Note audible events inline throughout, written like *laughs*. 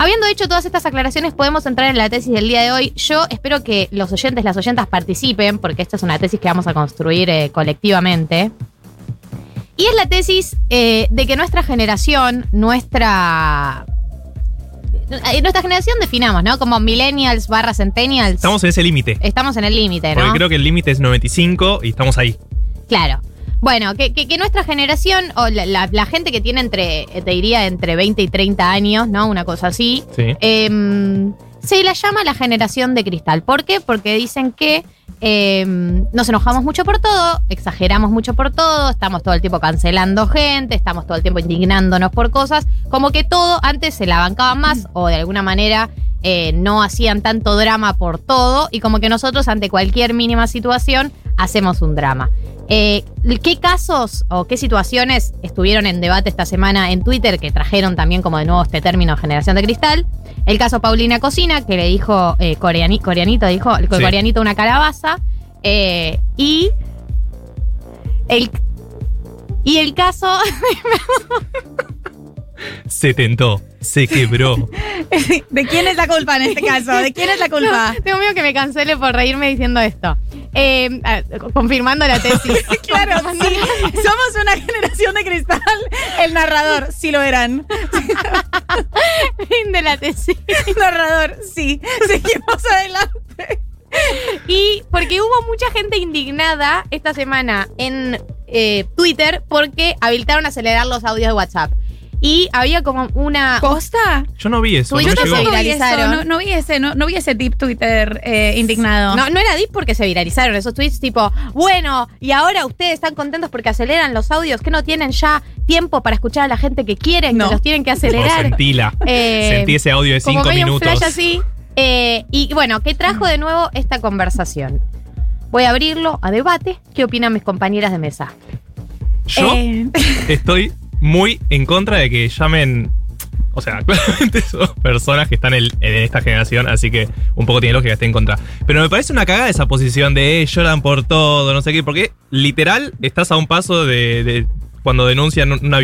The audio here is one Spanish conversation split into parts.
Habiendo hecho todas estas aclaraciones, podemos entrar en la tesis del día de hoy. Yo espero que los oyentes, las oyentas participen, porque esta es una tesis que vamos a construir eh, colectivamente. Y es la tesis eh, de que nuestra generación, nuestra. eh, Nuestra generación definamos, ¿no? Como millennials barra centennials. Estamos en ese límite. Estamos en el límite, ¿no? Porque creo que el límite es 95 y estamos ahí. Claro. Bueno, que, que- que nuestra generación, o la, la- la gente que tiene entre, eh, te diría, entre 20 y 30 años, ¿no? Una cosa así. Sí. em, se la llama la generación de cristal. ¿Por qué? Porque dicen que em, nos enojamos mucho por todo, exageramos mucho por todo, estamos todo el tiempo cancelando gente, estamos todo el tiempo indignándonos por cosas, como que todo antes se la bancaban más o de alguna manera eh, no hacían tanto drama por todo y como que nosotros ante cualquier mínima situación hacemos un drama. Eh, ¿Qué casos o qué situaciones estuvieron en debate esta semana en Twitter que trajeron también como de nuevo este término generación de cristal? El caso Paulina Cocina, que le dijo eh, coreani- coreanito, dijo el Sí. coreanito una calabaza. eh, y el y el caso *laughs* Se tentó, se quebró. *laughs* ¿De quién es la culpa en este caso? ¿De quién es la culpa? No, tengo miedo que me cancele por reírme diciendo esto. Eh, confirmando la tesis. *laughs* Claro, sí. Somos una generación de cristal. El narrador, sí lo eran. *laughs* Fin de la tesis. Narrador, sí. Seguimos adelante. Y porque hubo mucha gente indignada esta semana en eh, Twitter porque habilitaron acelerar los audios de WhatsApp. Y había como una. ¿Posta? Yo no vi eso, no tampoco vi viralizaron. viralizaron. No, no vi ese, no, no vi ese deep Twitter eh, indignado. No, no era deep porque se viralizaron esos tweets tipo, bueno, y ahora ustedes están contentos porque aceleran los audios, que no tienen ya tiempo para escuchar a la gente que quieren, No. que los tienen que acelerar. sentila. Eh, Sentí ese audio de como 5 medio un minutos. flash así. Eh, y bueno, ¿qué trajo de nuevo esta conversación? Voy a abrirlo a debate. ¿Qué opinan mis compañeras de mesa? Yo Eh, estoy muy en contra de que llamen. O sea, *laughs* claramente son personas que están en, esta generación, así que un poco tiene lógica que esté en contra. Pero me parece una cagada esa posición de eh, lloran por todo, no sé qué, porque literal estás a un paso de, de cuando denuncian una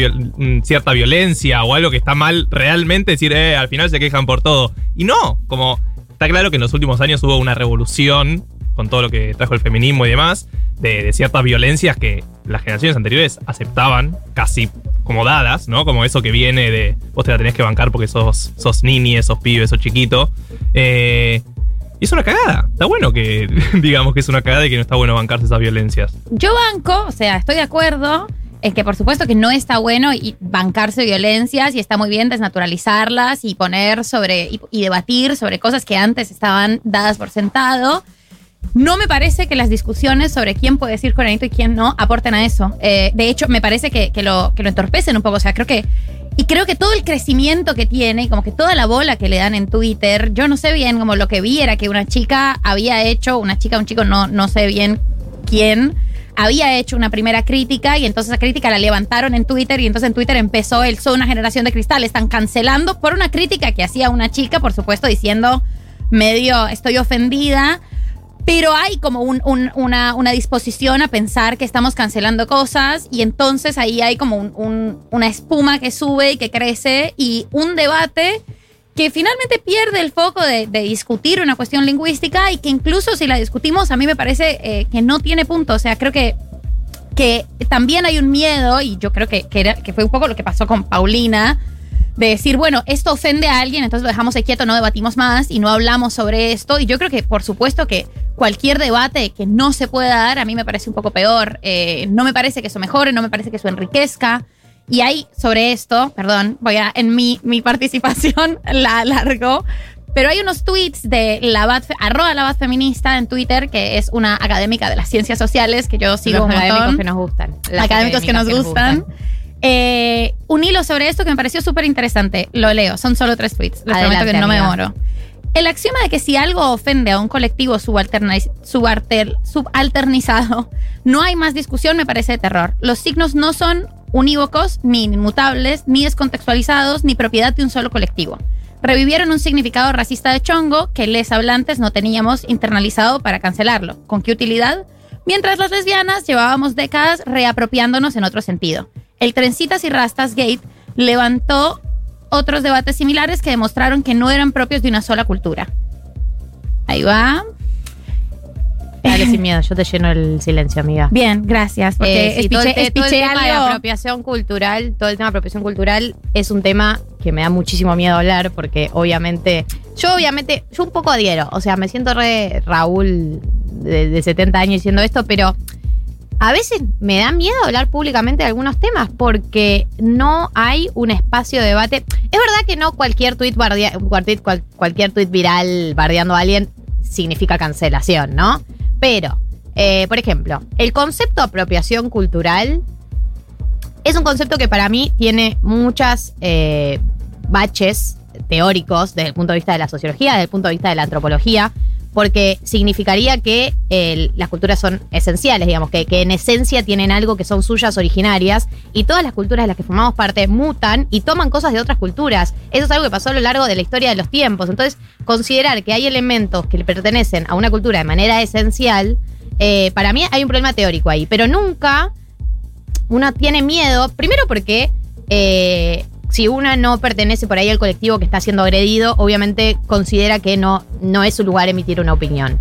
cierta violencia o algo que está mal, realmente decir, eh, al final se quejan por todo. Y no, como está claro que en los últimos años hubo una revolución con todo lo que trajo el feminismo y demás, de, de ciertas violencias que las generaciones anteriores aceptaban casi como dadas, ¿no? Como eso que viene de vos te la tenés que bancar porque sos, sos niñe, sos pibe, sos chiquito. Eh, y es una cagada. Está bueno que *laughs* digamos que es una cagada y que no está bueno bancarse esas violencias. yo banco, o sea, estoy de acuerdo en que por supuesto que no está bueno bancarse violencias y está muy bien desnaturalizarlas y poner sobre y debatir sobre cosas que antes estaban dadas por sentado. No me parece que las discusiones sobre quién puede decir coreanito y quién no aporten a eso. Eh, de hecho, me parece que, que lo, que lo entorpecen un poco. O sea, creo que. Y creo que todo el crecimiento que tiene, como que toda la bola que le dan en Twitter, yo no sé bien, como lo que vi era que una chica había hecho, una chica, un chico, no, no sé bien quién, había hecho una primera crítica y entonces esa crítica la levantaron en Twitter y entonces en Twitter empezó el son una generación de cristal. Están cancelando por una crítica que hacía una chica, por supuesto, diciendo medio estoy ofendida. Pero hay como un- un- una, disposición a pensar que estamos cancelando cosas y entonces ahí hay como un- un- una espuma que sube y que crece y un debate que finalmente pierde el foco de, discutir una cuestión lingüística y que incluso si la discutimos a mí me parece eh, que no tiene punto. O sea, creo que, también hay un miedo y yo creo que, era- que fue un poco lo que pasó con Paulina de decir, bueno, esto ofende a alguien, entonces lo dejamos ahí quieto, no debatimos más y no hablamos sobre esto. Y yo creo que, por supuesto, que cualquier debate que no se pueda dar, a mí me parece un poco peor. Eh, no me parece que eso mejore, no me parece que eso enriquezca. Y hay sobre esto, perdón, voy a, en mi, mi participación *laughs* la alargo, pero hay unos tweets de la Bat, arroba la Bat feminista en Twitter, que es una académica de las ciencias sociales que yo sigo Los un académicos montón que nos gustan. Académicos que nos gustan. Eh, un hilo sobre esto que me pareció súper interesante. Lo leo, son solo tres tweets. Les Adelante, prometo que no me demoro. El axioma de que si algo ofende a un colectivo subalter- subalternizado, no hay más discusión me parece de terror. Los signos no son unívocos, ni inmutables, ni descontextualizados, ni propiedad de un solo colectivo. Revivieron un significado racista de chongo que les hablantes no teníamos internalizado para cancelarlo. ¿Con qué utilidad? Mientras las lesbianas llevábamos décadas reapropiándonos en otro sentido. El Trencitas y Rastas Gate levantó otros debates similares que demostraron que no eran propios de una sola cultura. Ahí va. Dale *laughs* sin miedo, yo te lleno el silencio, amiga. Bien, gracias. Porque Eh, sí, todo, el, todo el tema de apropiación cultural, todo el tema de apropiación cultural es un tema que me da muchísimo miedo hablar porque obviamente, yo obviamente, yo un poco adhiero, o sea, me siento re Raúl de, de 70 años diciendo esto, pero a veces me da miedo hablar públicamente de algunos temas porque no hay un espacio de debate. Es verdad que no cualquier tuit, cualquier, cual- cualquier tuit viral bardeando a alguien significa cancelación, ¿no? Pero, eh, por ejemplo, el concepto apropiación cultural es un concepto que para mí tiene muchas eh, baches teóricos desde el punto de vista de la sociología, desde el punto de vista de la antropología, porque significaría que las culturas son esenciales, digamos, que, que en esencia tienen algo que son suyas originarias y todas las culturas de las que formamos parte mutan y toman cosas de otras culturas. Eso es algo que pasó a lo largo de la historia de los tiempos. Entonces, considerar que hay elementos que le pertenecen a una cultura de manera esencial, eh, para mí hay un problema teórico ahí, pero nunca uno tiene miedo, primero porque eh, si uno no pertenece por ahí al colectivo que está siendo agredido, obviamente considera que no, no es su lugar emitir una opinión.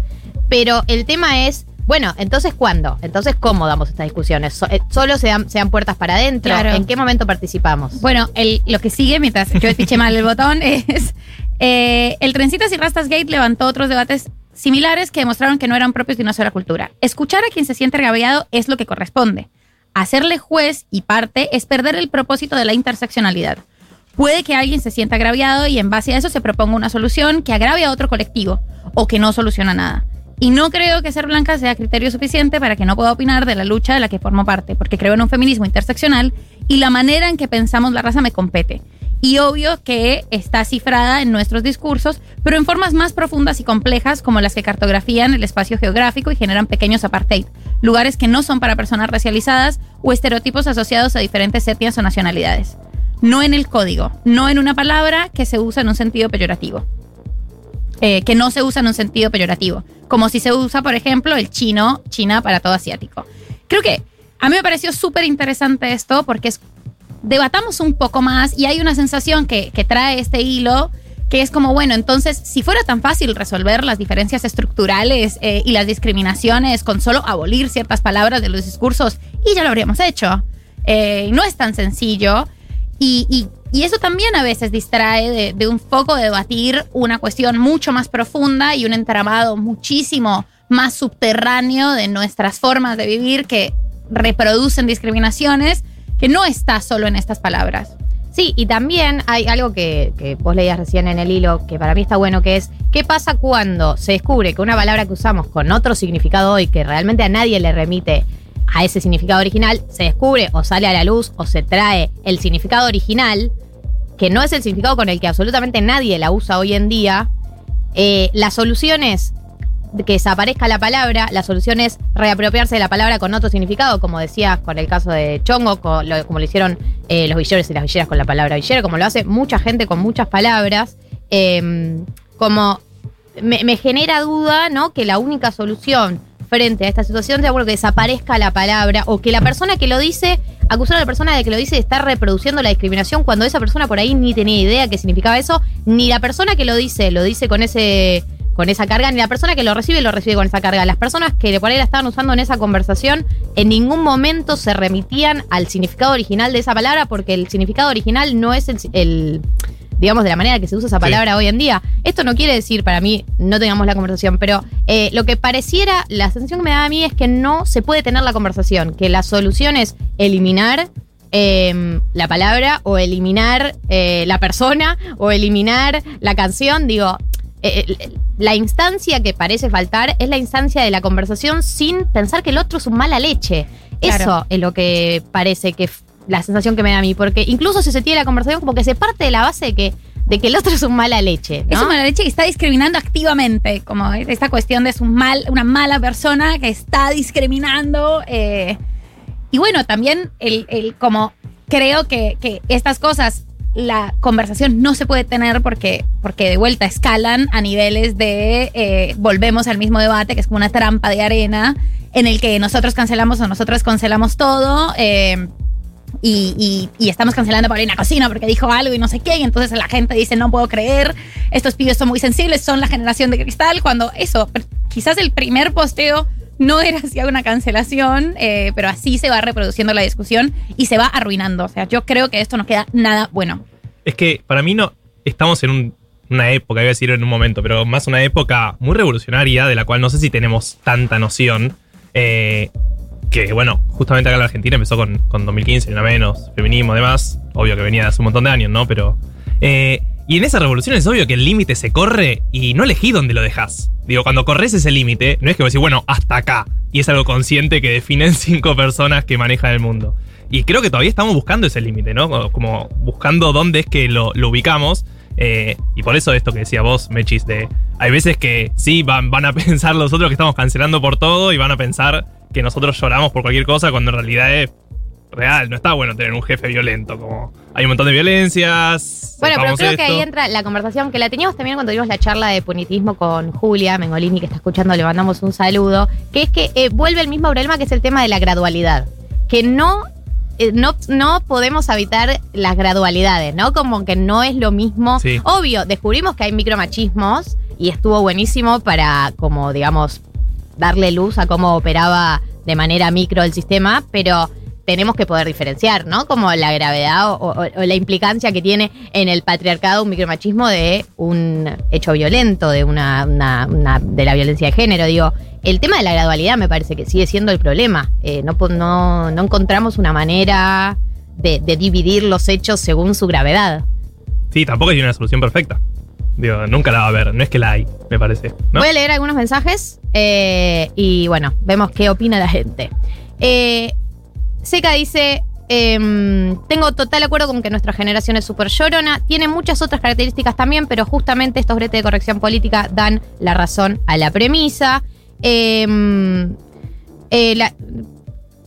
Pero el tema es, bueno, entonces ¿cuándo? Entonces ¿cómo damos estas discusiones? Eh, ¿Solo se dan, se dan puertas para adentro? Claro. ¿En qué momento participamos? Bueno, el- lo que sigue, mientras yo espiché mal el botón, es eh, el Trencitas y Rastas Gate levantó otros debates similares que demostraron que no eran propios de una sola cultura. Escuchar a quien se siente agraviado es lo que corresponde. Hacerle juez y parte es perder el propósito de la interseccionalidad. Puede que alguien se sienta agraviado y en base a eso se proponga una solución que agrave a otro colectivo o que no soluciona nada. Y no creo que ser blanca sea criterio suficiente para que no pueda opinar de la lucha de la que formo parte, porque creo en un feminismo interseccional y la manera en que pensamos la raza me compete. Y obvio que está cifrada en nuestros discursos, pero en formas más profundas y complejas como las que cartografían el espacio geográfico y generan pequeños apartheid, lugares que no son para personas racializadas o estereotipos asociados a diferentes etnias o nacionalidades. No en el código, no en una palabra que se usa en un sentido peyorativo eh, que no se usa en un sentido peyorativo. Como si se usa, por ejemplo, el chino, China para todo asiático. Creo que a mí me pareció súper interesante esto porque es, debatamos un poco más y hay una sensación que, que trae este hilo que es como, bueno, entonces, si fuera tan fácil resolver las diferencias estructurales eh, y las discriminaciones con solo abolir ciertas palabras de los discursos, y ya lo habríamos hecho. Eh, no es tan sencillo. Y, y- y eso también a veces distrae de, de un foco de debatir una cuestión mucho más profunda y un entramado muchísimo más subterráneo de nuestras formas de vivir que reproducen discriminaciones que no está solo en estas palabras. Sí, y también hay algo que, que vos leías recién en el hilo, que para mí está bueno, que es, ¿qué pasa cuando se descubre que una palabra que usamos con otro significado hoy, que realmente a nadie le remite a ese significado original, se descubre o sale a la luz o se trae el significado original, que no es el significado con el que absolutamente nadie la usa hoy en día, eh, la solución es que desaparezca la palabra, la solución es reapropiarse de la palabra con otro significado, como decías con el caso de Chongo, co- lo- como lo hicieron eh, los villeros y las villeras con la palabra villera, como lo hace mucha gente con muchas palabras, eh, como me, genera duda, ¿no? Que la única solución frente a esta situación sea bueno, que desaparezca la palabra o que la persona que lo dice, acusar a la persona de que lo dice estar reproduciendo la discriminación cuando esa persona por ahí ni tenía idea qué significaba eso, ni la persona que lo dice lo dice con ese con esa carga, ni la persona que lo recibe lo recibe con esa carga. Las personas que por ahí la estaban usando en esa conversación en ningún momento se remitían al significado original de esa palabra porque el significado original no es el, el digamos, de la manera que se usa esa palabra hoy en día. Esto no quiere decir, para mí, no tengamos la conversación, pero eh, lo que pareciera, la sensación que me da a mí es que no se puede tener la conversación, que la solución es eliminar eh, la palabra o eliminar eh, la persona o eliminar la canción. Digo, eh, la instancia que parece faltar es la instancia de la conversación sin pensar que el otro es un mala leche. Claro. Eso es lo que parece que la sensación que me da a mí, porque incluso si se tiene la conversación como que se parte de la base de que, de que el otro es un mala leche. ¿no? Es una leche que está discriminando activamente, como esta cuestión de es un mal, una mala persona que está discriminando. eh, y bueno, también el, el como creo que, que estas cosas, la conversación no se puede tener porque, porque de vuelta escalan a niveles de eh, volvemos al mismo debate, que es como una trampa de arena, en el que nosotros cancelamos o nosotros cancelamos todo. eh, y, y- y estamos cancelando a Paulina Cocina porque dijo algo y no sé qué, y entonces la gente dice, no puedo creer, estos pibes son muy sensibles, son la generación de cristal, cuando eso, quizás el primer posteo no era hacia una cancelación, eh, pero así se va reproduciendo la discusión y se va arruinando. O sea, yo creo que esto no queda nada bueno. Es que para mí no. Estamos en un- una época, iba a decir en un momento, pero más una época muy revolucionaria, de la cual no sé si tenemos tanta noción. eh, que bueno, justamente acá en la Argentina empezó con, con 2015, una menos, feminismo, demás. Obvio que venía de hace un montón de años, ¿no? Pero. eh, y en esa revolución es obvio que el límite se corre y no elegí dónde lo dejas. Digo, cuando corres ese límite, no es que vos decís, bueno, hasta acá. Y es algo consciente que definen *laughs* cinco personas que manejan el mundo. Y creo que todavía estamos buscando ese límite, ¿no? Como, buscando dónde es que lo, lo ubicamos. Eh, y por eso esto que decía vos, Mechis, de hay veces que sí van, van a *laughs* pensar los otros que estamos cancelando por todo y van a pensar que nosotros lloramos por cualquier cosa cuando en realidad es real. No está bueno tener un jefe violento. Como hay un montón de violencias. Bueno, pero creo que ahí entra la conversación que la teníamos también cuando tuvimos la charla de punitismo con Julia Mengolini, que está escuchando, le mandamos un saludo, que es que eh, vuelve el mismo problema que es el tema de la gradualidad. Que no, eh, no, no podemos evitar las gradualidades, ¿no? Como que no es lo mismo. Sí. Obvio, descubrimos que hay micromachismos y estuvo buenísimo para, como digamos, darle luz a cómo operaba de manera micro el sistema, pero tenemos que poder diferenciar, ¿no? Como la gravedad o, o- o la implicancia que tiene en el patriarcado un micromachismo de un hecho violento, de una, una- una- de la violencia de género. Digo, el tema de la gradualidad me parece que sigue siendo el problema. Eh, no, po- no, no encontramos una manera de, de dividir los hechos según su gravedad. Sí, tampoco hay una solución perfecta. Digo, nunca la va a haber. No es que la hay, me parece. ¿no? Voy a leer algunos mensajes eh, y bueno, vemos qué opina la gente. Eh, Seca dice, em, tengo total acuerdo con que nuestra generación es súper llorona, tiene muchas otras características también, pero justamente estos bretes de corrección política dan la razón a la premisa. Em, eh,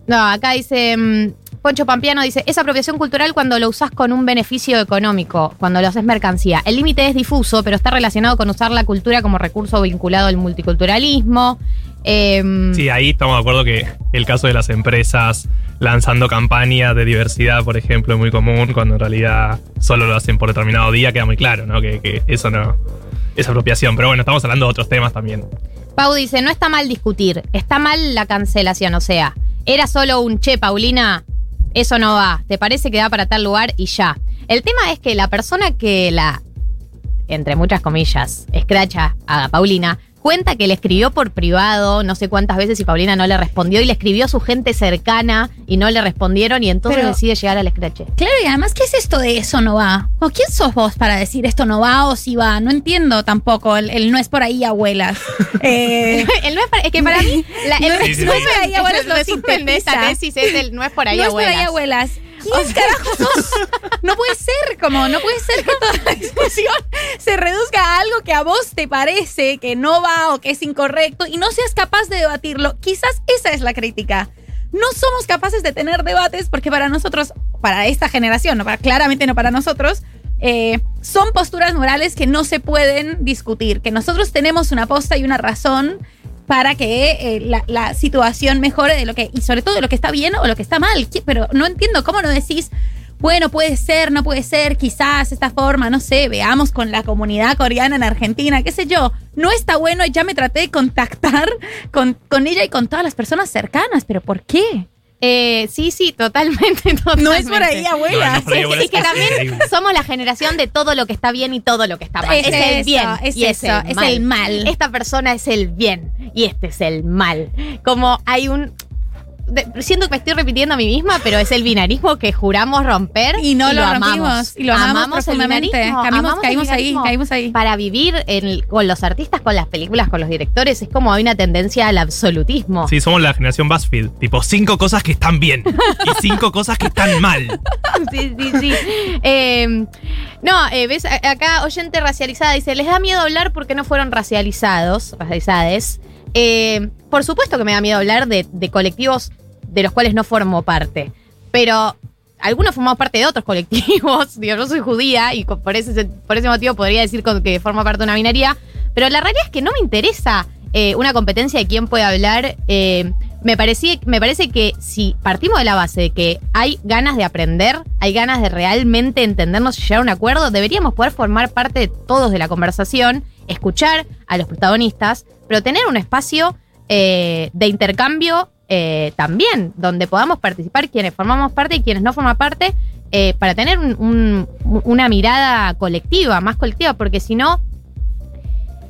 no, acá dice... Poncho Pampiano dice, es apropiación cultural cuando lo usás con un beneficio económico, cuando lo haces mercancía. El límite es difuso, pero está relacionado con usar la cultura como recurso vinculado al multiculturalismo. Em, Sí, ahí estamos de acuerdo que el caso de las empresas lanzando campañas de diversidad, por ejemplo, es muy común, cuando en realidad solo lo hacen por determinado día, queda muy claro, ¿no? Que, que eso no es apropiación. Pero bueno, estamos hablando de otros temas también. Pau dice, no está mal discutir, está mal la cancelación, o sea, era solo un che, Paulina, eso no va, te parece que da para tal lugar y ya. El tema es que la persona que la, entre muchas comillas, escracha a Paulina, cuenta que le escribió por privado no sé cuántas veces y Paulina no le respondió y le escribió a su gente cercana y no le respondieron y entonces Pero- decide llegar al escrache. Claro, y además, ¿qué es esto de eso no va? ¿O quién sos vos para decir esto no va o si va? No entiendo tampoco. El, el no es por ahí, abuelas. *laughs* Eh, *laughs* El no es, para- es que para mí la- *laughs* el No es- no es por ahí, abuelas, el lo de esta tesis es el no es por ahí, no es por ahí, abuelas. ¿Quién carajo *laughs* sos? No puede ser, como, no puede ser que toda la discusión se reduzca a algo que a vos te parece que no va o que es incorrecto y no seas capaz de debatirlo. Quizás esa es la crítica. No somos capaces de tener debates porque para nosotros, para esta generación, no para, claramente no para nosotros, eh, son posturas morales que no se pueden discutir, que nosotros tenemos una posta y una razón para que eh, la, situación mejore de lo que, y sobre todo de lo que está bien o lo que está mal. Pero no entiendo cómo no decís, bueno, puede ser, no puede ser, quizás esta forma, no sé, veamos con la comunidad coreana en Argentina, qué sé yo. No está bueno, ya me traté de contactar con, con ella y con todas las personas cercanas, pero ¿por qué? Eh, sí, sí, totalmente, totalmente. *laughs* No es por ahí, abuela. No, no es por ahí, abuela, y que también increíble. somos la generación de todo lo que está bien y todo lo que está mal. Es Es, el eso, bien es y eso, es el mal. Esta persona es el bien y este es el mal. Como hay un... de- siento que me estoy repitiendo a mí misma, pero es el binarismo que juramos romper Y no lo, amamos. rompimos, y lo amamos, el profundamente. binarismo, Caímos, amamos el caímos ahí, caímos ahí. Para vivir en- con los artistas, con las películas, con los directores, es como hay una tendencia al absolutismo. Sí, somos la generación BuzzFeed. Tipo, cinco cosas que están bien y cinco cosas que están mal. *laughs* sí, sí, sí. Eh, no, eh, ves, acá oyente racializada dice, les da miedo hablar porque no fueron racializados, racializades. Eh, por supuesto que me da miedo hablar de, colectivos de los cuales no formo parte, pero algunos formamos parte de otros colectivos. *laughs* Digo, yo soy judía y por ese, por ese motivo podría decir que formo parte de una binaria, pero la realidad es que no me interesa eh, una competencia de quién puede hablar. eh, me, parecía, me parece que si partimos de la base de que hay ganas de aprender, hay ganas de realmente entendernos y llegar a un acuerdo, deberíamos poder formar parte de todos de la conversación, escuchar a los protagonistas, pero tener un espacio eh, de intercambio eh, también, donde podamos participar quienes formamos parte y quienes no forman parte, eh, para tener un- un- una mirada colectiva, más colectiva, porque si no,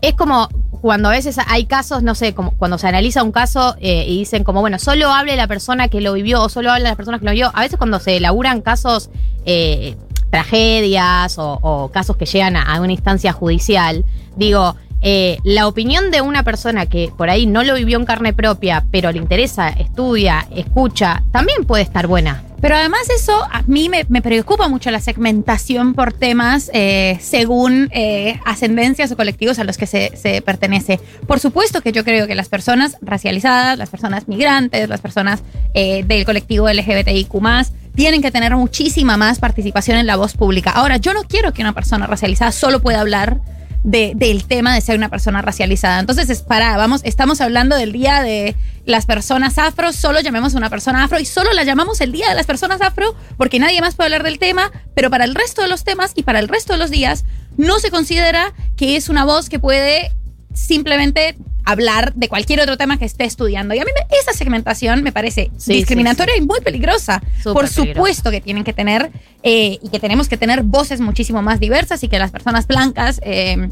es como cuando a veces hay casos, no sé, como cuando se analiza un caso y dicen como, bueno, solo hable la persona que lo vivió o solo habla la persona que lo vio. A veces cuando se elaboran casos, tragedias o, casos que llegan a, una instancia judicial, digo, eh, la opinión de una persona que por ahí no lo vivió en carne propia, pero le interesa, estudia, escucha, también puede estar buena. Pero además eso a mí me, preocupa mucho la segmentación por temas eh, según eh, ascendencias o colectivos a los que se, pertenece. Por supuesto que yo creo que las personas racializadas, las personas migrantes, las personas del colectivo LGBTIQ tienen que tener muchísima más participación en la voz pública. Ahora, yo no quiero que una persona racializada solo pueda hablar de- del tema de ser una persona racializada. Entonces, es para, vamos, estamos hablando del día de las personas afro, solo llamemos a una persona afro y solo la llamamos el día de las personas afro porque nadie más puede hablar del tema, pero para el resto de los temas y para el resto de los días no se considera que es una voz que puede simplemente hablar de cualquier otro tema que esté estudiando. Y a mí me- esa segmentación me parece Sí, discriminatoria y muy peligrosa. Súper Por peligrosa. supuesto que tienen que tener eh, y que tenemos que tener voces muchísimo más diversas y que las personas blancas, eh,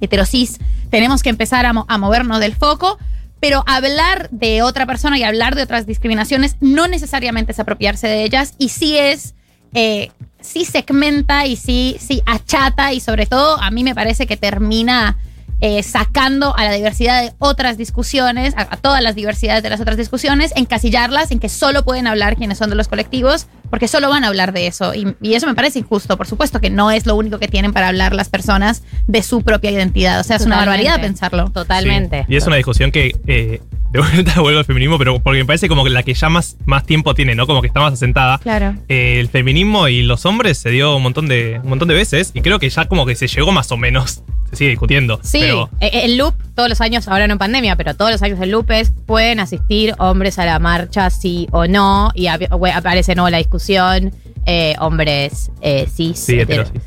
heterosis, tenemos que empezar a, mo- a movernos del foco. Pero hablar de otra persona y hablar de otras discriminaciones no necesariamente es apropiarse de ellas y sí es, eh, sí segmenta y sí, sí achata y sobre todo a mí me parece que termina eh, sacando a la diversidad de otras discusiones, a, a todas las diversidades de las otras discusiones, encasillarlas en que solo pueden hablar quienes son de los colectivos, porque solo van a hablar de eso. Y, y eso me parece injusto. Por supuesto que no es lo único que tienen para hablar las personas de su propia identidad. O sea, es una Totalmente. barbaridad pensarlo. Totalmente. Sí. Y es una discusión que eh, de vuelta *laughs* vuelvo al feminismo, pero porque me parece como que la que ya más, más tiempo tiene, ¿no? Como que está más asentada. Claro. Eh, el feminismo y los hombres se dio un montón de un montón de veces y creo que ya como que se llegó más o menos. Se sigue discutiendo. Sí, Pero eh, el loop, todos los años, ahora no en pandemia, pero todos los años el loop es, pueden asistir hombres a la marcha, sí o no, y ap- aparece no la discusión, eh, hombres eh, cis. sí, hetero. heterosis.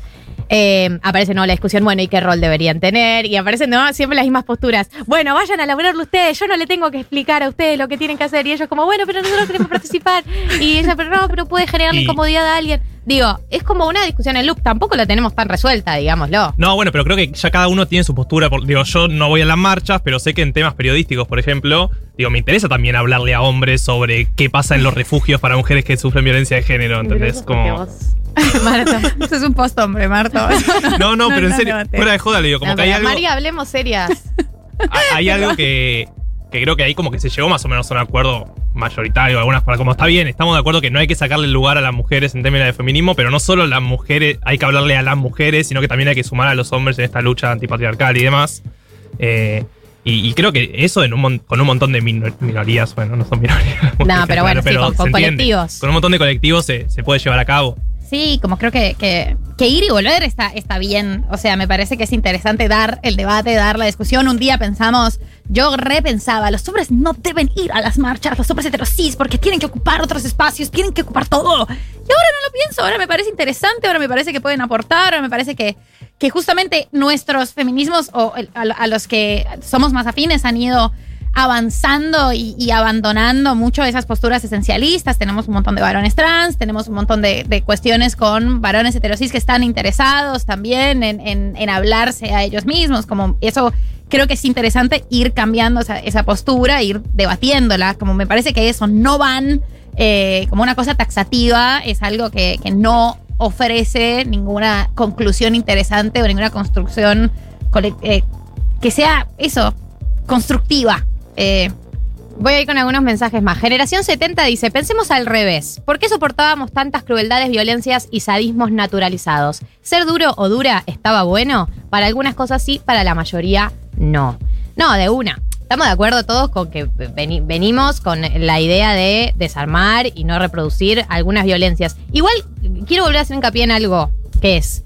Eh, aparece no la discusión, bueno, ¿y qué rol deberían tener? Y aparecen ¿no? siempre las mismas posturas. Bueno, vayan a laburarlo ustedes, yo no le tengo que explicar a ustedes lo que tienen que hacer. Y ellos como, bueno, pero nosotros queremos participar. Y ella, pero no, pero puede generar Y- incomodidad a alguien. Digo, es como una discusión en loop, tampoco la tenemos tan resuelta, digámoslo. No, bueno, pero creo que ya cada uno tiene su postura. por- digo, yo no voy a las marchas, pero sé que en temas periodísticos, por ejemplo, digo, me interesa también hablarle a hombres sobre qué pasa en los refugios para mujeres que sufren violencia de género, ¿entendés? Como... *laughs* Marta. Eso es un post-hombre, Marto. *laughs* No, no, pero en serio, no, fuera de joda, le digo, como No, que hay algo, María, hablemos serias. *laughs* hay algo que, que creo que ahí como que se llegó más o menos a un acuerdo mayoritario. Algunas para como está bien, estamos de acuerdo que no hay que sacarle lugar a las mujeres en términos de feminismo, pero no solo las mujeres, hay que hablarle a las mujeres, sino que también hay que sumar a los hombres en esta lucha antipatriarcal y demás. Eh, y, y creo que eso en un con un montón de minor- minorías, bueno, no son minorías. No, pero bueno, sí, con- entiende. colectivos. Con un montón de colectivos se, se puede llevar a cabo. Sí, como creo que, que, ir y volver está, está bien. O sea, me parece que es interesante dar el debate, dar la discusión. Un día pensamos, yo repensaba, los hombres no deben ir a las marchas, los hombres heterosis, porque tienen que ocupar otros espacios, tienen que ocupar todo. Y ahora no lo pienso, ahora me parece interesante, ahora me parece que pueden aportar, ahora me parece que, que justamente nuestros feminismos o a los que somos más afines han ido avanzando y, abandonando mucho esas posturas esencialistas. Tenemos un montón de varones trans, tenemos un montón de, cuestiones con varones heterosis que están interesados también en, en- en hablarse a ellos mismos. Como eso creo que es interesante ir cambiando esa, esa postura, ir debatiéndola. Como me parece que eso no van eh, como una cosa taxativa, es algo que, que no ofrece ninguna conclusión interesante o ninguna construcción eh, que sea eso, constructiva. Eh, Voy a ir con algunos mensajes más. Generación 70 dice, pensemos al revés. ¿Por qué soportábamos tantas crueldades, violencias y sadismos naturalizados? ¿Ser duro o dura estaba bueno? Para algunas cosas sí, para la mayoría no. No, de una. Estamos de acuerdo todos con que veni- venimos con la idea de desarmar y no reproducir algunas violencias. Igual quiero volver a hacer hincapié en algo, que es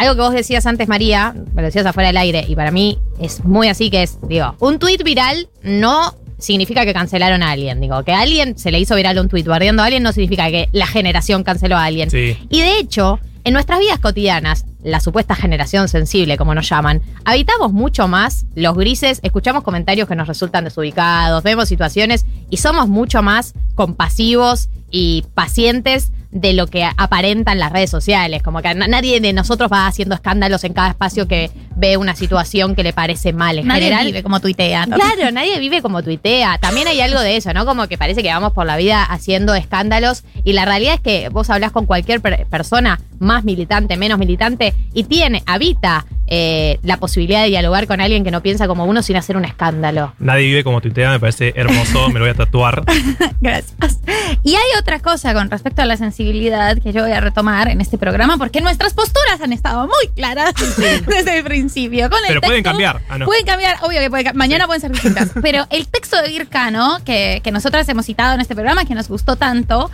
algo que vos decías antes, María, me lo decías afuera del aire, y para mí es muy así que es, digo, un tuit viral no significa que cancelaron a alguien. Digo, que a alguien se le hizo viral un tuit bardeando a alguien no significa que la generación canceló a alguien. Sí. Y de hecho, en nuestras vidas cotidianas, la supuesta generación sensible, como nos llaman, habitamos mucho más los grises, escuchamos comentarios que nos resultan desubicados, vemos situaciones y somos mucho más compasivos y pacientes de lo que aparentan las redes sociales. Como que na- nadie de nosotros va haciendo escándalos en cada espacio que ve una situación que le parece mal. En Nadie general, vive como tuitea. ¿no? Claro, nadie vive como tuitea. También hay algo de eso, ¿no? Como que parece que vamos por la vida haciendo escándalos y la realidad es que vos hablás con cualquier per- persona, más militante, menos militante, y tiene, habita eh, la posibilidad de dialogar con alguien que no piensa como uno sin hacer un escándalo. Nadie vive como tuitea, me parece hermoso, me lo voy a tatuar. *laughs* Gracias. Y hay otra cosa con respecto a la sensibilidad que yo voy a retomar en este programa, porque nuestras posturas han estado muy claras *laughs* desde el principio. Con el Pero pueden texto- cambiar. Ah, no. Pueden cambiar, obvio que pueden. Mañana pueden ser distintas. *laughs* Pero el texto de Vircano, que, que nosotras hemos citado en este programa, que nos gustó tanto,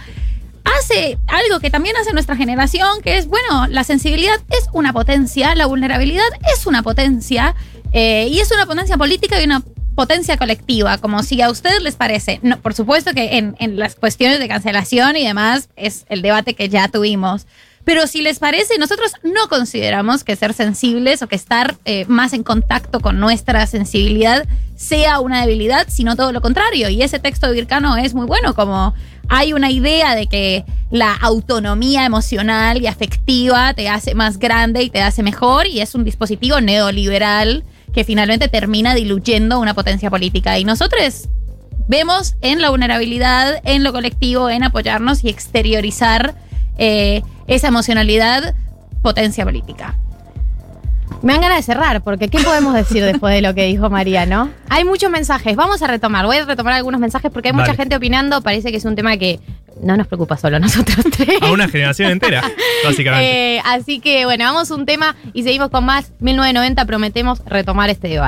hace algo que también hace nuestra generación, que es, bueno, la sensibilidad es una potencia, la vulnerabilidad es una potencia, eh, y es una potencia política y una potencia colectiva, como si a ustedes les parece. No, por supuesto que en, en las cuestiones de cancelación y demás es el debate que ya tuvimos. Pero si les parece, nosotros no consideramos que ser sensibles o que estar eh, más en contacto con nuestra sensibilidad sea una debilidad, sino todo lo contrario. Y ese texto de Vircano es muy bueno, como hay una idea de que la autonomía emocional y afectiva te hace más grande y te hace mejor, y es un dispositivo neoliberal que finalmente termina diluyendo una potencia política. Y nosotros vemos en la vulnerabilidad, en lo colectivo, en apoyarnos y exteriorizar eh, esa emocionalidad, potencia política. Me dan ganas de cerrar, porque ¿qué podemos decir después de lo que dijo María, no? Hay muchos mensajes, vamos a retomar, voy a retomar algunos mensajes porque hay mucha gente opinando, parece que es un tema que no nos preocupa solo a nosotros *laughs* tres. A una generación entera, *laughs* básicamente. Eh, así que bueno, vamos a un tema y seguimos con más. 1990 prometemos retomar este debate.